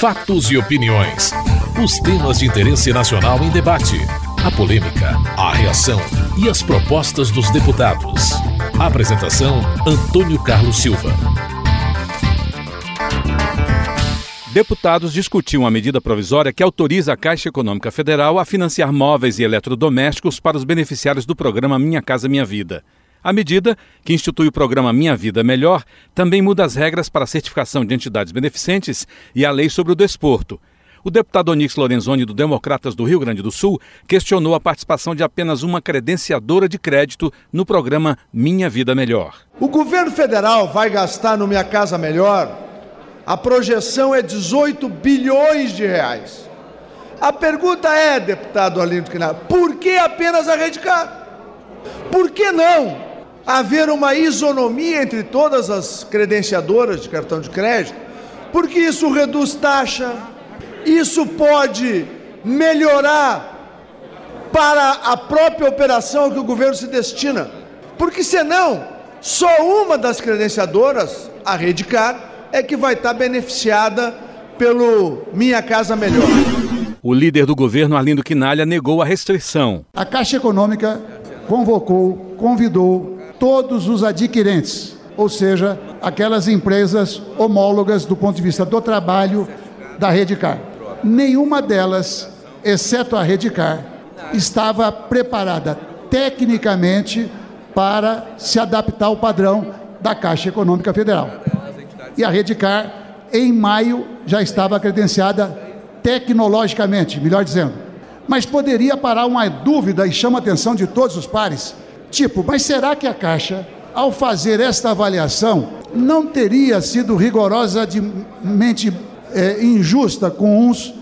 Fatos e opiniões. Os temas de interesse nacional em debate. A polêmica, a reação e as propostas dos deputados. Apresentação: Antônio Carlos Silva. Deputados discutiam a medida provisória que autoriza a Caixa Econômica Federal a financiar móveis e eletrodomésticos para os beneficiários do programa Minha Casa Minha Vida. A medida, que institui o programa Minha Vida Melhor, também muda as regras para a certificação de entidades beneficentes e a lei sobre o desporto. O deputado Onix Lorenzoni, do Democratas do Rio Grande do Sul, questionou a participação de apenas uma credenciadora de crédito no programa Minha Vida Melhor. O governo federal vai gastar no Minha Casa Melhor, a projeção é 18 bilhões de reais. A pergunta é, deputado Arlindo Quinal, por que apenas a Rede Car? Por que não haver uma isonomia entre todas as credenciadoras de cartão de crédito, porque isso reduz taxa, isso pode melhorar para a própria operação que o governo se destina. Porque senão, só uma das credenciadoras, a Redcar, é que vai estar beneficiada pelo Minha Casa Melhor. O líder do governo, Arlindo Quinalha, negou a restrição. A Caixa Econômica convocou, convidou todos os adquirentes, ou seja, aquelas empresas homólogas do ponto de vista do trabalho da Redcar. Nenhuma delas, exceto a Redcar, estava preparada tecnicamente para se adaptar ao padrão da Caixa Econômica Federal. E a Redcar, em maio, já estava credenciada tecnologicamente, melhor dizendo. Mas poderia parar uma dúvida e chama a atenção de todos os pares Tipo, mas será que a Caixa, ao fazer esta avaliação, não teria sido rigorosamente é, injusta com uns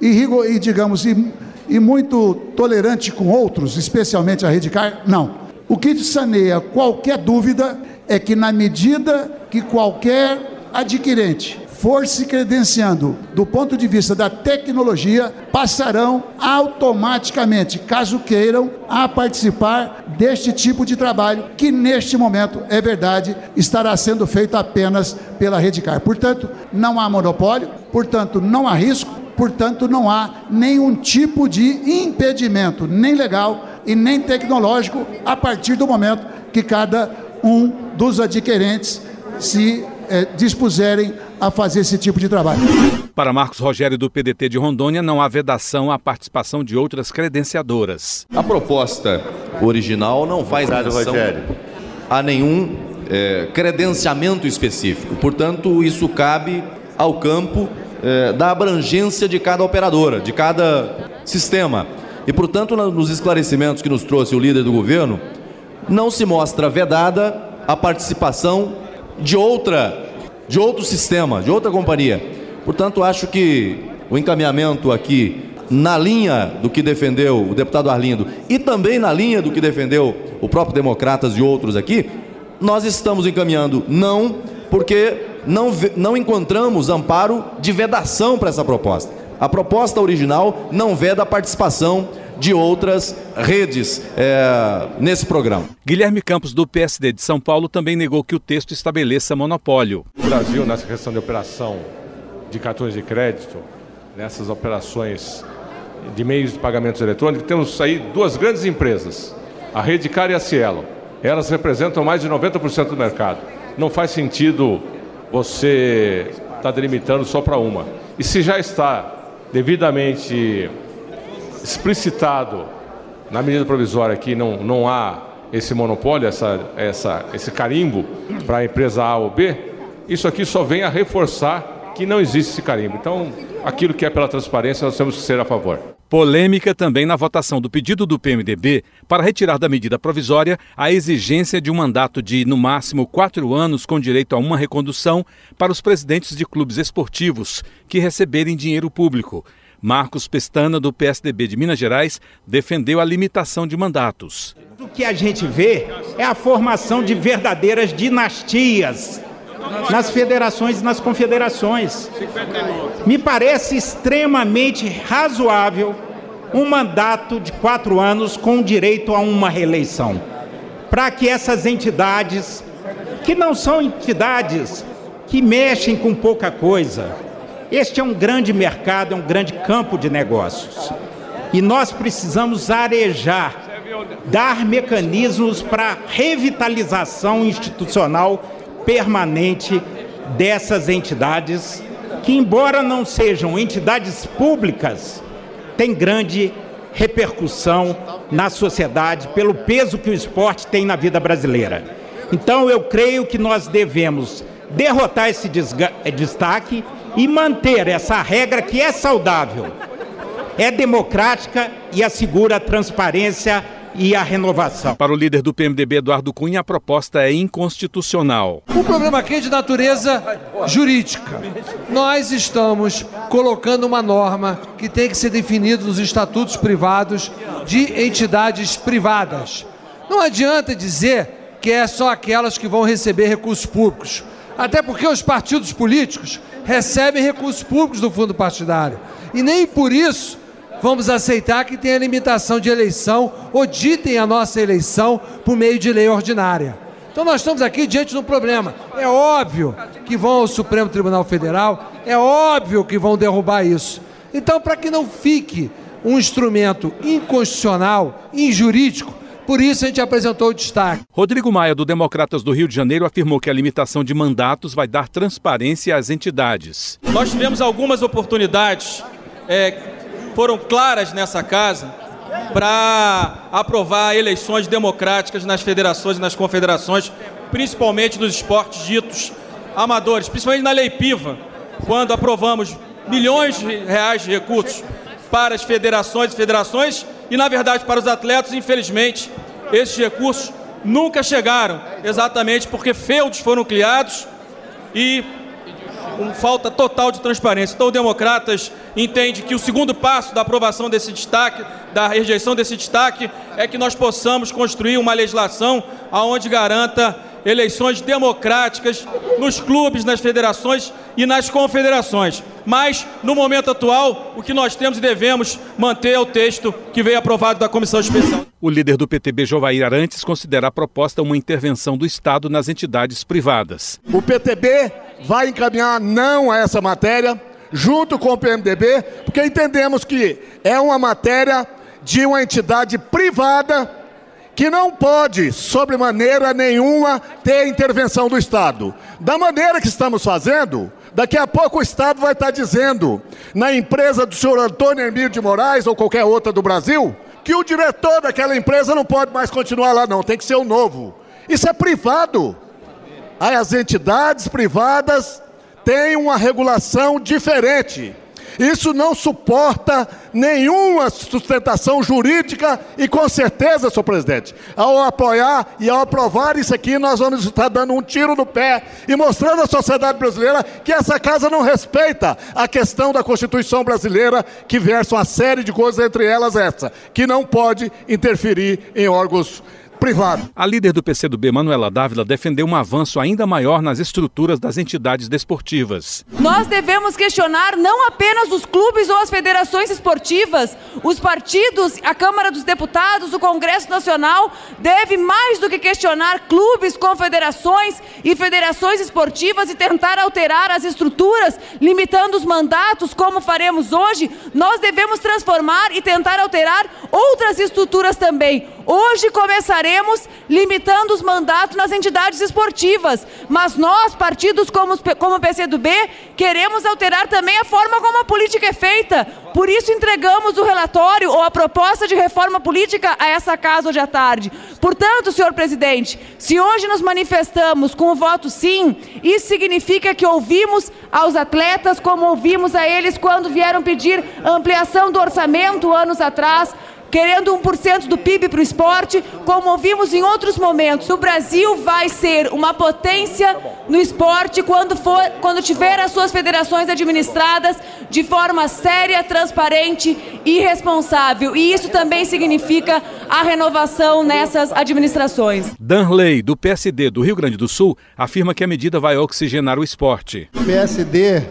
e, e digamos, e, e muito tolerante com outros, especialmente a Redcar? Não. O que saneia qualquer dúvida é que, na medida que qualquer adquirente for se credenciando do ponto de vista da tecnologia, passarão automaticamente, caso queiram, a participar deste tipo de trabalho, que neste momento, é verdade, estará sendo feito apenas pela Redcar. Portanto, não há monopólio, portanto, não há risco, portanto, não há nenhum tipo de impedimento, nem legal e nem tecnológico, a partir do momento que cada um dos adquirentes se eh, dispuserem a fazer esse tipo de trabalho. Para Marcos Rogério do PDT de Rondônia, não há vedação à participação de outras credenciadoras. A proposta original não faz vedação a nenhum é, credenciamento específico. Portanto, isso cabe ao campo é, da abrangência de cada operadora, de cada sistema. E, portanto, nos esclarecimentos que nos trouxe o líder do governo, não se mostra vedada a participação de outra de outro sistema, de outra companhia. Portanto, acho que o encaminhamento aqui, na linha do que defendeu o deputado Arlindo e também na linha do que defendeu o próprio Democratas e outros aqui, nós estamos encaminhando não, porque não, não encontramos amparo de vedação para essa proposta. A proposta original não veda a participação de outras redes é, nesse programa. Guilherme Campos, do PSD de São Paulo, também negou que o texto estabeleça monopólio. O Brasil, nessa questão de operação de cartões de crédito, nessas operações de meios de pagamentos eletrônicos, temos aí duas grandes empresas, a Redcar e a Cielo. Elas representam mais de 90% do mercado. Não faz sentido você estar tá delimitando só para uma. E se já está devidamente explicitado na medida provisória que não, não há esse monopólio, essa, essa, esse carimbo para a empresa A ou B, isso aqui só vem a reforçar que não existe esse carimbo. Então, aquilo que é pela transparência, nós temos que ser a favor. Polêmica também na votação do pedido do PMDB para retirar da medida provisória a exigência de um mandato de, no máximo, quatro anos com direito a uma recondução para os presidentes de clubes esportivos que receberem dinheiro público. Marcos Pestana, do PSDB de Minas Gerais, defendeu a limitação de mandatos. O que a gente vê é a formação de verdadeiras dinastias nas federações e nas confederações. Me parece extremamente razoável um mandato de quatro anos com direito a uma reeleição, para que essas entidades, que não são entidades que mexem com pouca coisa, Este é um grande mercado, é um grande campo de negócios. E nós precisamos arejar, dar mecanismos para revitalização institucional permanente dessas entidades, que, embora não sejam entidades públicas, têm grande repercussão na sociedade pelo peso que o esporte tem na vida brasileira. Então, eu creio que nós devemos derrotar esse destaque e manter essa regra que é saudável é democrática e assegura a transparência e a renovação. Para o líder do PMDB, Eduardo Cunha, a proposta é inconstitucional. O problema aqui é de natureza jurídica. Nós estamos colocando uma norma que tem que ser definida nos estatutos privados de entidades privadas. Não adianta dizer que é só aquelas que vão receber recursos públicos. Até porque os partidos políticos recebem recursos públicos do fundo partidário. E nem por isso vamos aceitar que tenha limitação de eleição ou ditem a nossa eleição por meio de lei ordinária. Então nós estamos aqui diante de um problema. É óbvio que vão ao Supremo Tribunal Federal, é óbvio que vão derrubar isso. Então, para que não fique um instrumento inconstitucional, injurídico, por isso a gente apresentou o destaque. Rodrigo Maia, do Democratas do Rio de Janeiro, afirmou que a limitação de mandatos vai dar transparência às entidades. Nós tivemos algumas oportunidades é, foram claras nessa casa para aprovar eleições democráticas nas federações e nas confederações, principalmente dos esportes ditos amadores, principalmente na Lei Piva, quando aprovamos milhões de reais de recursos para as federações e federações e, na verdade, para os atletas, infelizmente, esses recursos nunca chegaram, exatamente porque feudos foram criados e com falta total de transparência. Então, o Democratas entende que o segundo passo da aprovação desse destaque, da rejeição desse destaque, é que nós possamos construir uma legislação aonde garanta eleições democráticas nos clubes, nas federações e nas confederações. Mas, no momento atual, o que nós temos e devemos manter é o texto que veio aprovado da Comissão Especial. O líder do PTB, Jovair Arantes, considera a proposta uma intervenção do Estado nas entidades privadas. O PTB vai encaminhar não a essa matéria, junto com o PMDB, porque entendemos que é uma matéria de uma entidade privada que não pode, sobre maneira nenhuma, ter intervenção do Estado. Da maneira que estamos fazendo, daqui a pouco o Estado vai estar dizendo, na empresa do senhor Antônio Emílio de Moraes ou qualquer outra do Brasil, que o diretor daquela empresa não pode mais continuar lá, não, tem que ser o novo. Isso é privado. As entidades privadas têm uma regulação diferente. Isso não suporta nenhuma sustentação jurídica e com certeza, senhor presidente, ao apoiar e ao aprovar isso aqui, nós vamos estar dando um tiro no pé e mostrando à sociedade brasileira que essa casa não respeita a questão da Constituição brasileira, que versa uma série de coisas, entre elas essa, que não pode interferir em órgãos privado. A líder do PCdoB, Manuela Dávila, defendeu um avanço ainda maior nas estruturas das entidades desportivas. Nós devemos questionar não apenas os clubes ou as federações esportivas, os partidos, a Câmara dos Deputados, o Congresso Nacional deve mais do que questionar clubes, confederações e federações esportivas e tentar alterar as estruturas, limitando os mandatos, como faremos hoje, nós devemos transformar e tentar alterar outras estruturas também. Hoje começaremos limitando os mandatos nas entidades esportivas, mas nós, partidos como, como o PCdoB, queremos alterar também a forma como a política é feita. Por isso entregamos o relatório ou a proposta de reforma política a essa casa hoje à tarde. Portanto, senhor presidente, se hoje nos manifestamos com o voto sim, isso significa que ouvimos aos atletas como ouvimos a eles quando vieram pedir ampliação do orçamento anos atrás, querendo 1% do PIB para o esporte, como ouvimos em outros momentos. O Brasil vai ser uma potência no esporte quando, for, quando tiver as suas federações administradas de forma séria, transparente e responsável. E isso também significa a renovação nessas administrações. Danley, do PSD do Rio Grande do Sul, afirma que a medida vai oxigenar o esporte. O PSD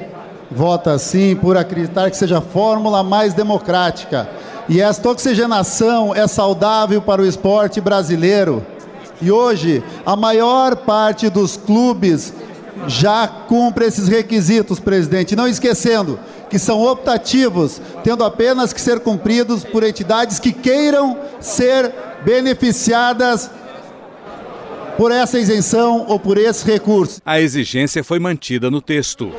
vota sim por acreditar que seja a fórmula mais democrática e esta oxigenação é saudável para o esporte brasileiro. E hoje, a maior parte dos clubes já cumpre esses requisitos, presidente. Não esquecendo que são optativos, tendo apenas que ser cumpridos por entidades que queiram ser beneficiadas por essa isenção ou por esse recurso. A exigência foi mantida no texto.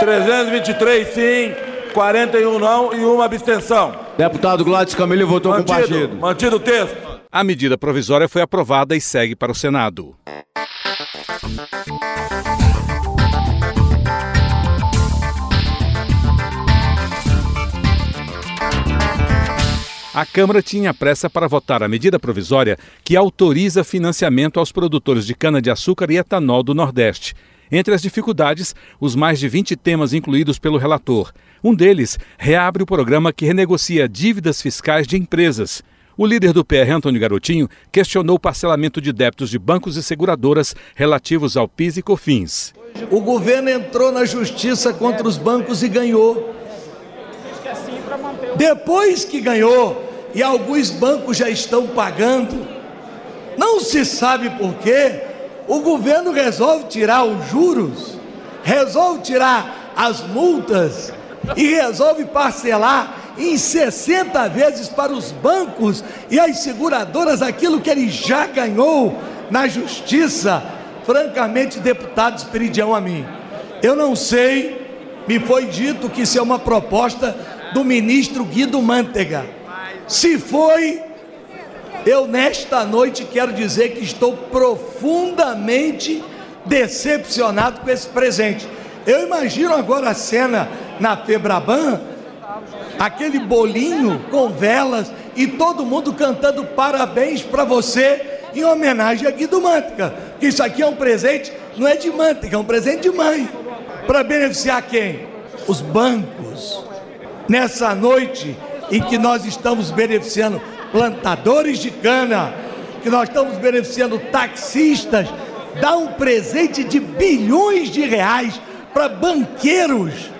323 sim, 41 não e uma abstenção. Deputado Gladys Camilo votou mantido, com o partido. Mantido o texto. A medida provisória foi aprovada e segue para o Senado. A Câmara tinha pressa para votar a medida provisória que autoriza financiamento aos produtores de cana-de-açúcar e etanol do Nordeste. Entre as dificuldades, os mais de 20 temas incluídos pelo relator. Um deles reabre o programa que renegocia dívidas fiscais de empresas. O líder do PR, Antônio Garotinho, questionou o parcelamento de débitos de bancos e seguradoras relativos ao PIS e COFINS. O governo entrou na justiça contra os bancos e ganhou. Depois que ganhou, e alguns bancos já estão pagando, não se sabe por quê, o governo resolve tirar os juros, resolve tirar as multas e resolve parcelar em 60 vezes para os bancos e as seguradoras aquilo que ele já ganhou na justiça. Francamente, deputado Esperidião a mim. Eu não sei, me foi dito que isso é uma proposta do ministro Guido Mantega. Se foi, eu nesta noite quero dizer que estou profundamente decepcionado com esse presente. Eu imagino agora a cena na Febraban, aquele bolinho com velas e todo mundo cantando parabéns para você em homenagem a Guido Mantega. Que isso aqui é um presente, não é de Mantega, é um presente de mãe. Para beneficiar quem? Os bancos. Nessa noite em que nós estamos beneficiando plantadores de cana, que nós estamos beneficiando taxistas, dá um presente de bilhões de reais para banqueiros.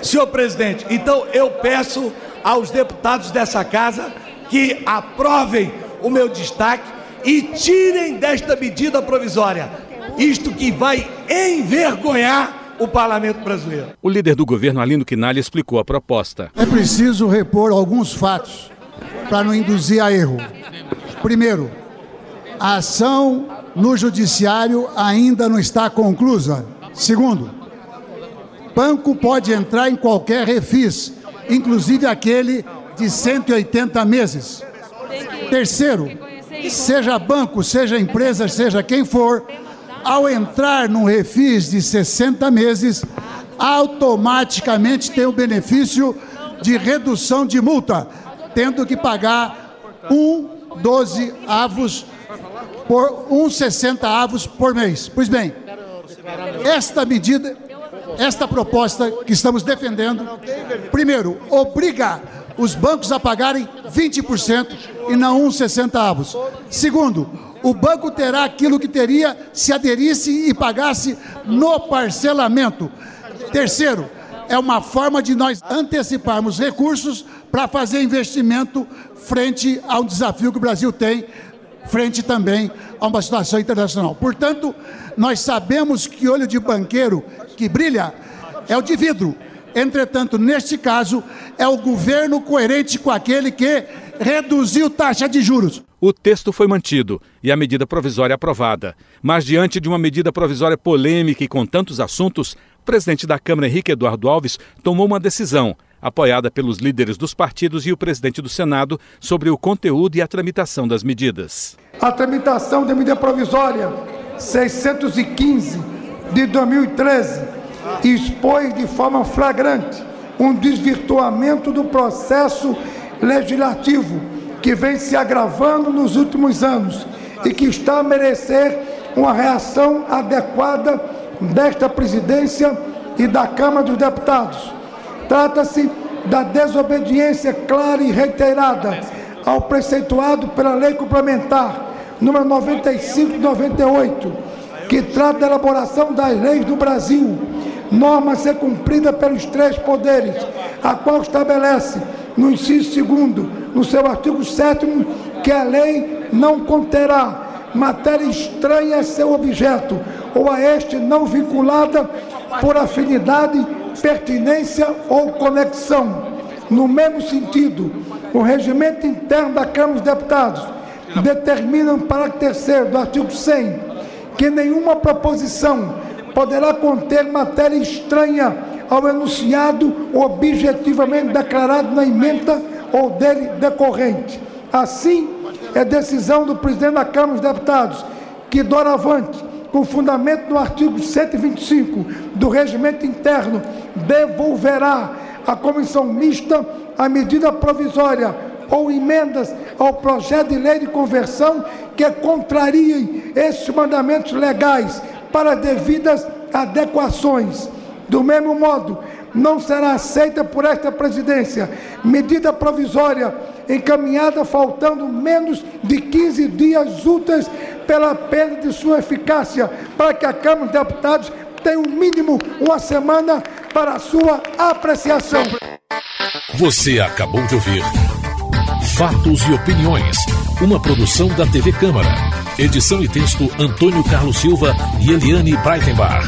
Senhor presidente, então eu peço aos deputados dessa casa que aprovem o meu destaque e tirem desta medida provisória isto que vai envergonhar o parlamento brasileiro. O líder do governo, Alino Quinalha, explicou a proposta. É preciso repor alguns fatos para não induzir a erro. Primeiro, a ação no judiciário ainda não está conclusa. Segundo, banco pode entrar em qualquer refis, inclusive aquele de 180 meses. Terceiro, seja banco, seja empresa, seja quem for, ao entrar num refis de 60 meses, automaticamente tem o benefício de redução de multa, tendo que pagar um 12 avos por um 60 avos por mês. Pois bem, esta medida, esta proposta que estamos defendendo, primeiro, obriga os bancos a pagarem 20% e não uns 60 avos. Segundo, o banco terá aquilo que teria se aderisse e pagasse no parcelamento. Terceiro, é uma forma de nós anteciparmos recursos para fazer investimento frente ao desafio que o Brasil tem, frente também a uma situação internacional. Portanto, nós sabemos que olho de banqueiro que brilha é o de vidro. Entretanto, neste caso, é o governo coerente com aquele que reduziu taxa de juros. O texto foi mantido e a medida provisória aprovada. Mas, diante de uma medida provisória polêmica e com tantos assuntos, o presidente da Câmara, Henrique Eduardo Alves, tomou uma decisão, apoiada pelos líderes dos partidos e o presidente do Senado, sobre o conteúdo e a tramitação das medidas. A tramitação da medida provisória 615 de 2013 expôs de forma flagrante um desvirtuamento do processo legislativo que vem se agravando nos últimos anos e que está a merecer uma reação adequada desta presidência e da Câmara dos Deputados. Trata-se da desobediência clara e reiterada ao preceituado pela Lei Complementar número 95 de 98, que trata da elaboração das leis do Brasil, norma a ser cumprida pelos três poderes, a qual estabelece, no inciso segundo, no seu artigo 7 que a lei não conterá matéria estranha a seu objeto ou a este não vinculada por afinidade, pertinência ou conexão. No mesmo sentido, o regimento interno da Câmara dos Deputados determina no parágrafo terceiro do artigo 100 que nenhuma proposição poderá conter matéria estranha ao enunciado objetivamente declarado na emenda ou dele decorrente. Assim, é decisão do presidente da Câmara dos Deputados que, doravante, com fundamento no artigo 125 do regimento interno, devolverá à comissão mista a medida provisória ou emendas ao projeto de lei de conversão que contrariem esses mandamentos legais para devidas adequações. Do mesmo modo, não será aceita por esta presidência medida provisória encaminhada faltando menos de 15 dias úteis pela perda de sua eficácia, para que a Câmara dos Deputados tenha um mínimo uma semana para a sua apreciação. Você acabou de ouvir Fatos e Opiniões, uma produção da TV Câmara. Edição e texto Antônio Carlos Silva e Eliane Breitenbach.